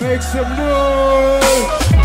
Make some noise!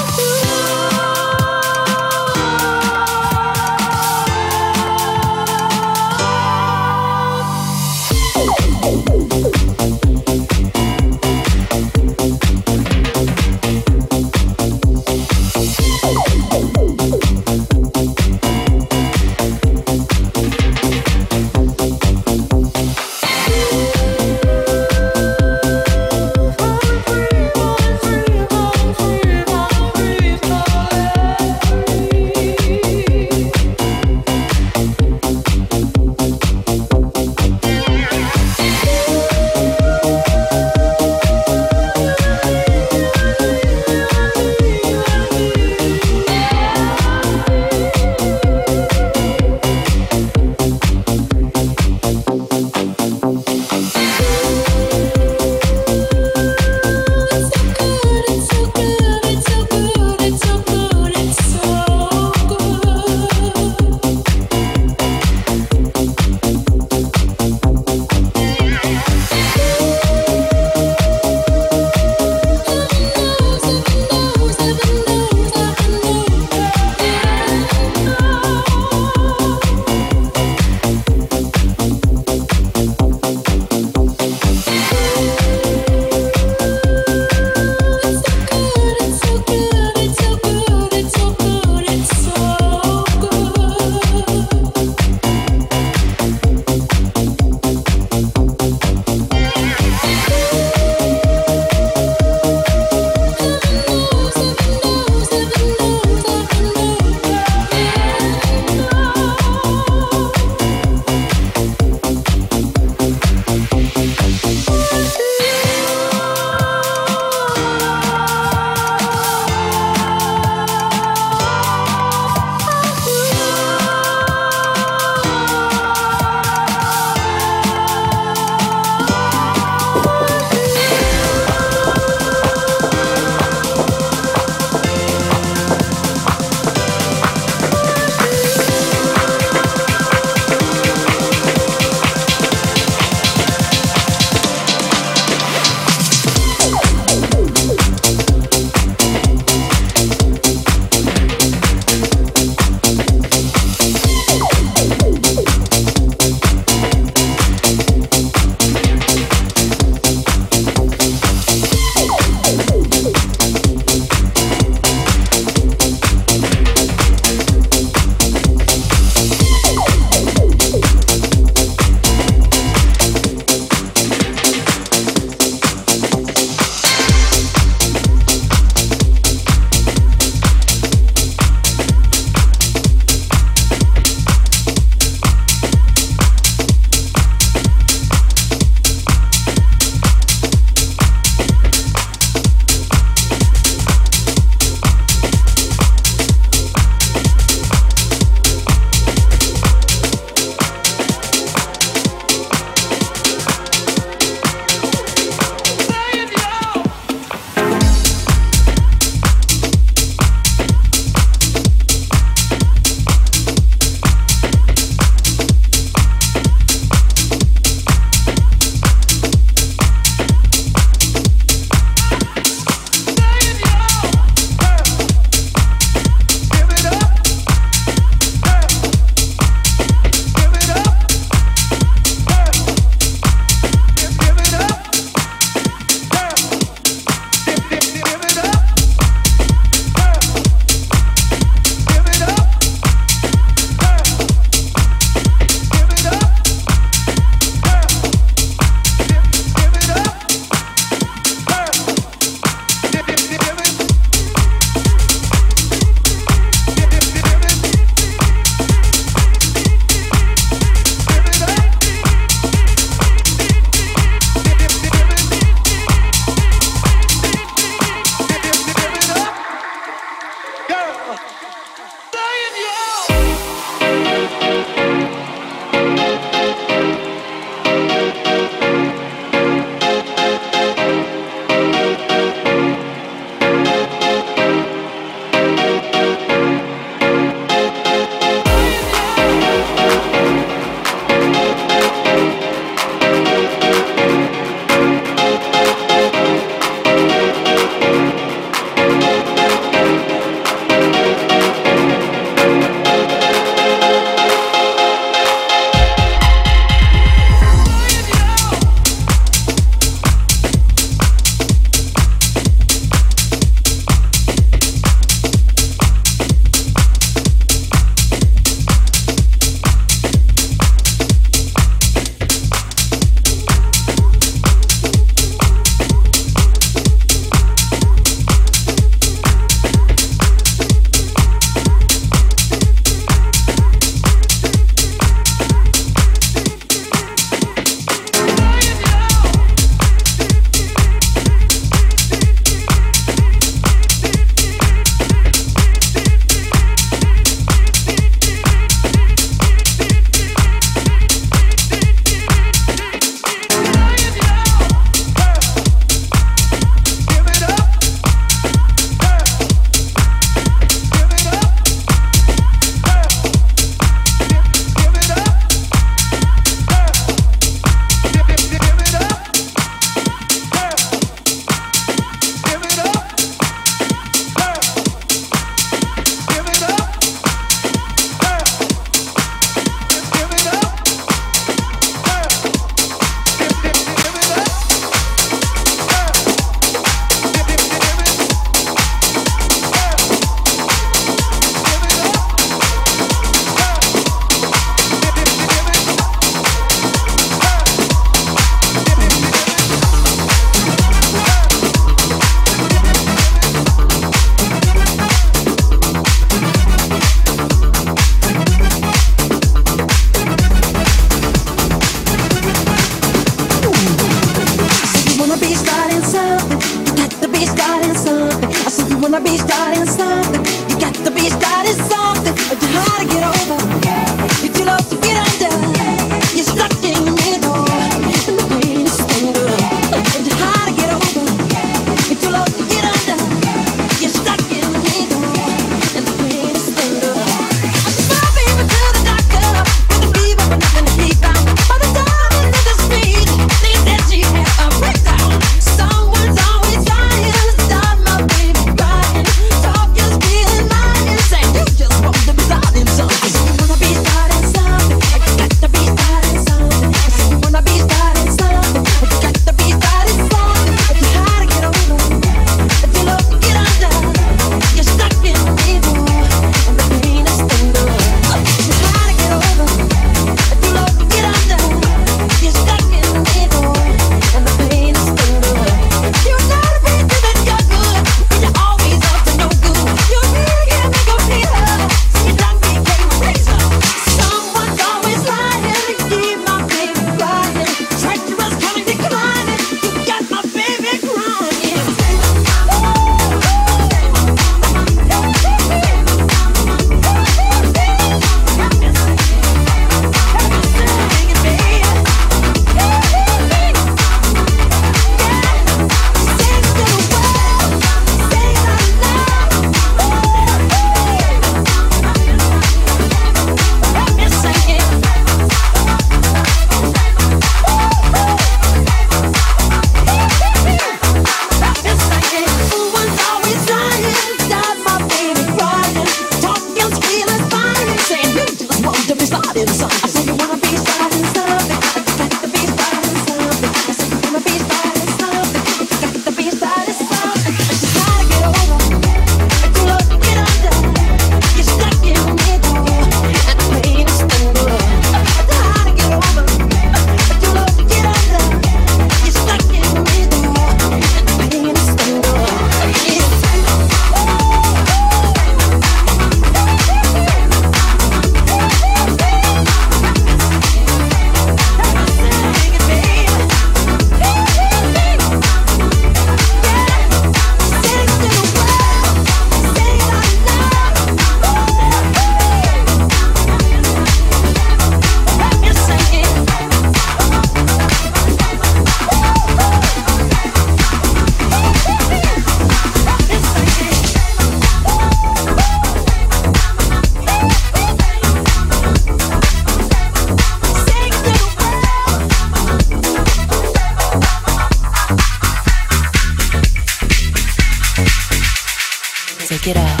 Steady, undress, impress.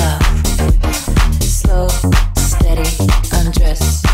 love. Slow, steady, undress.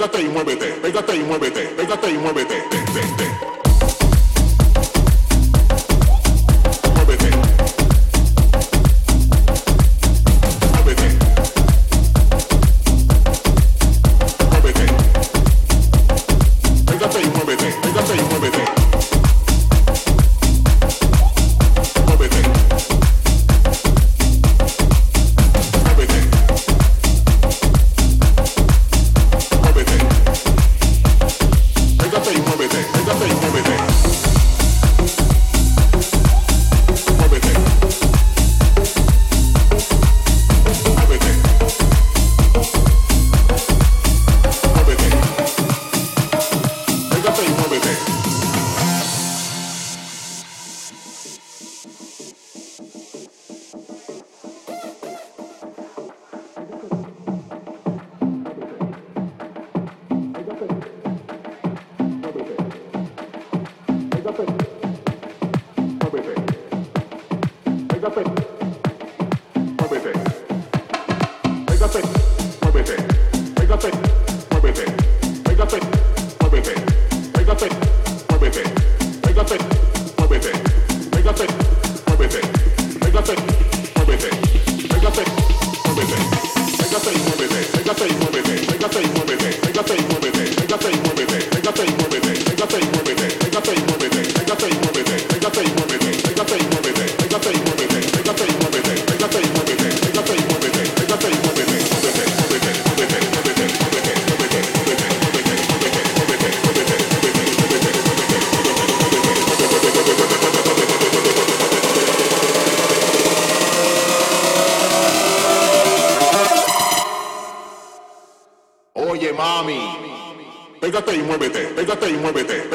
pégate y muévete, pégate y muévete, pégate y muévete.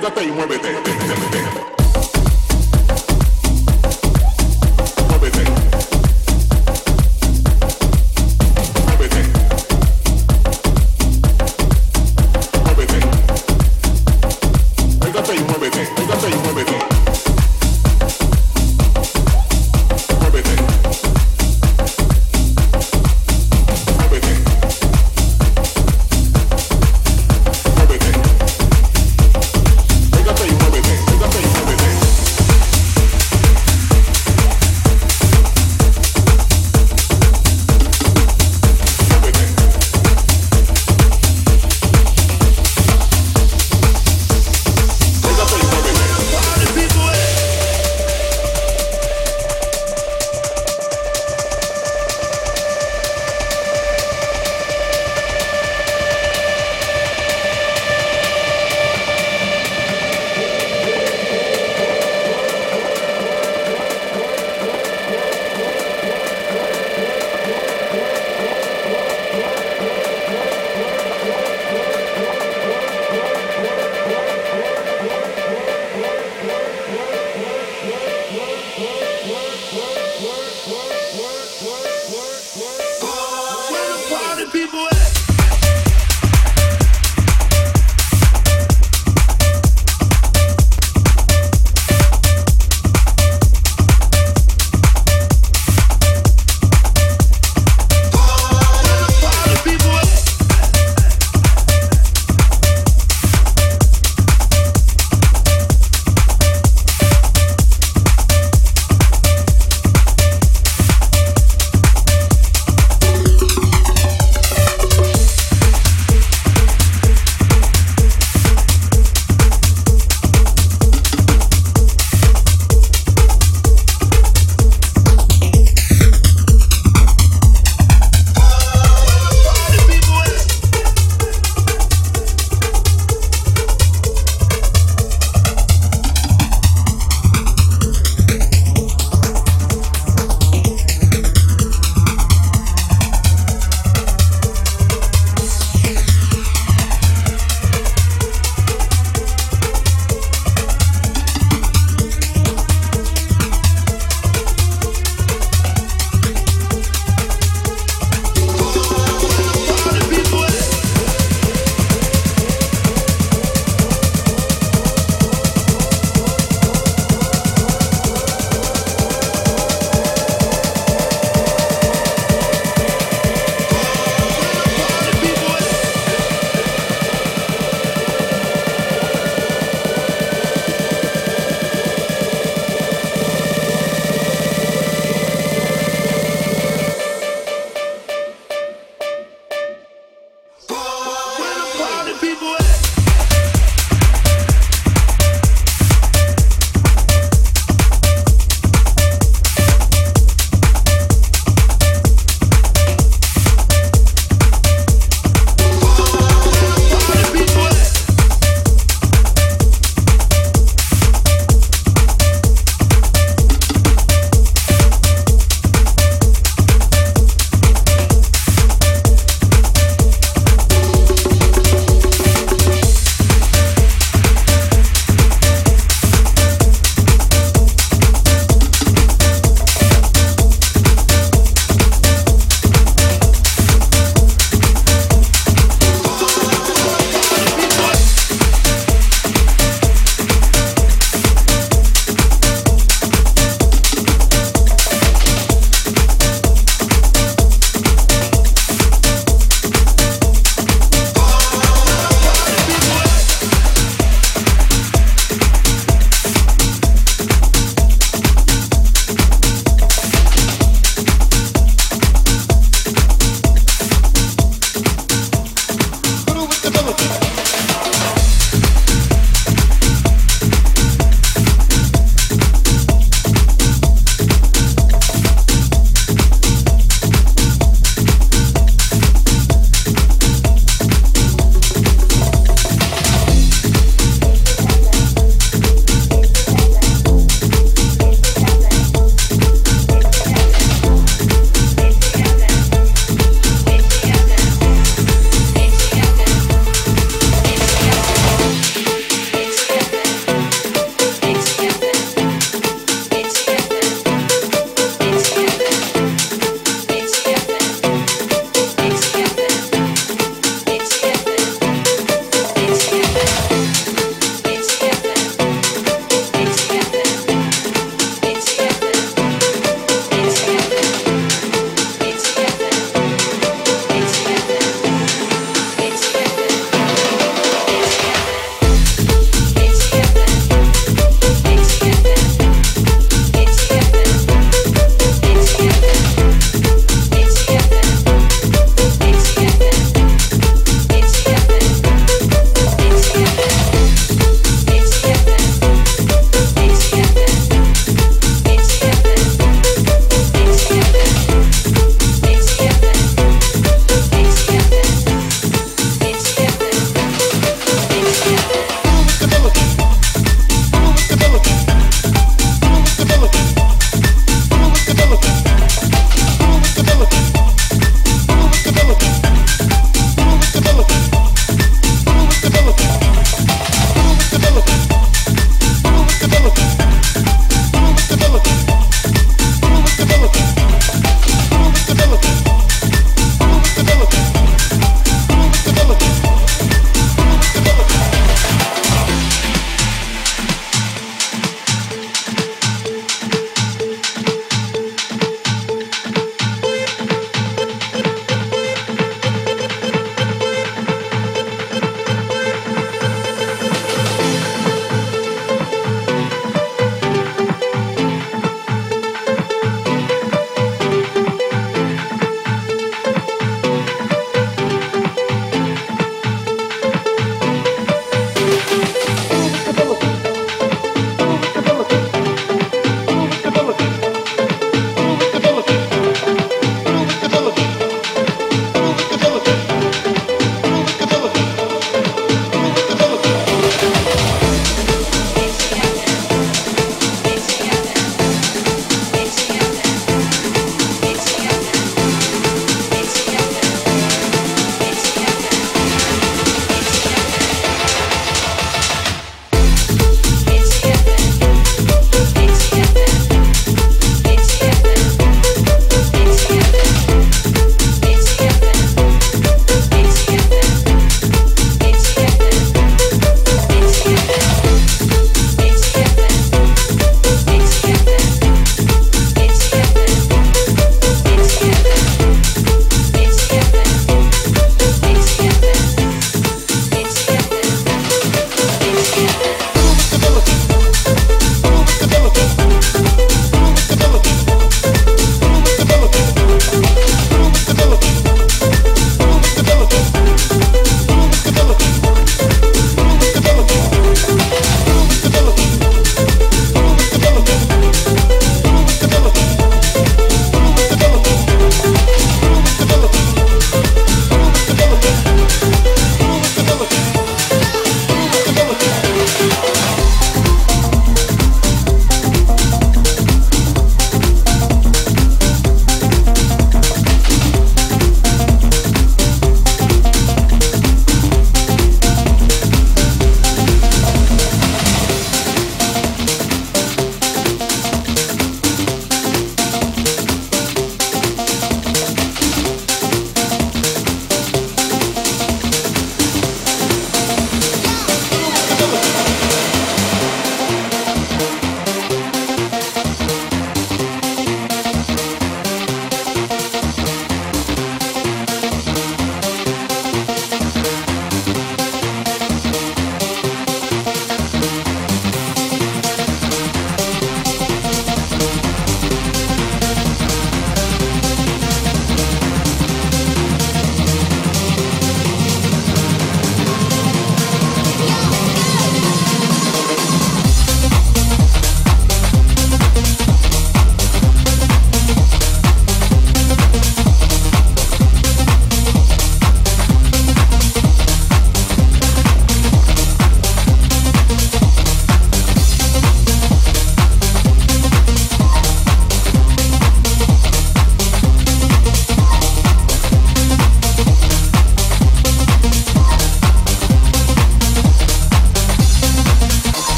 pégate y muévete.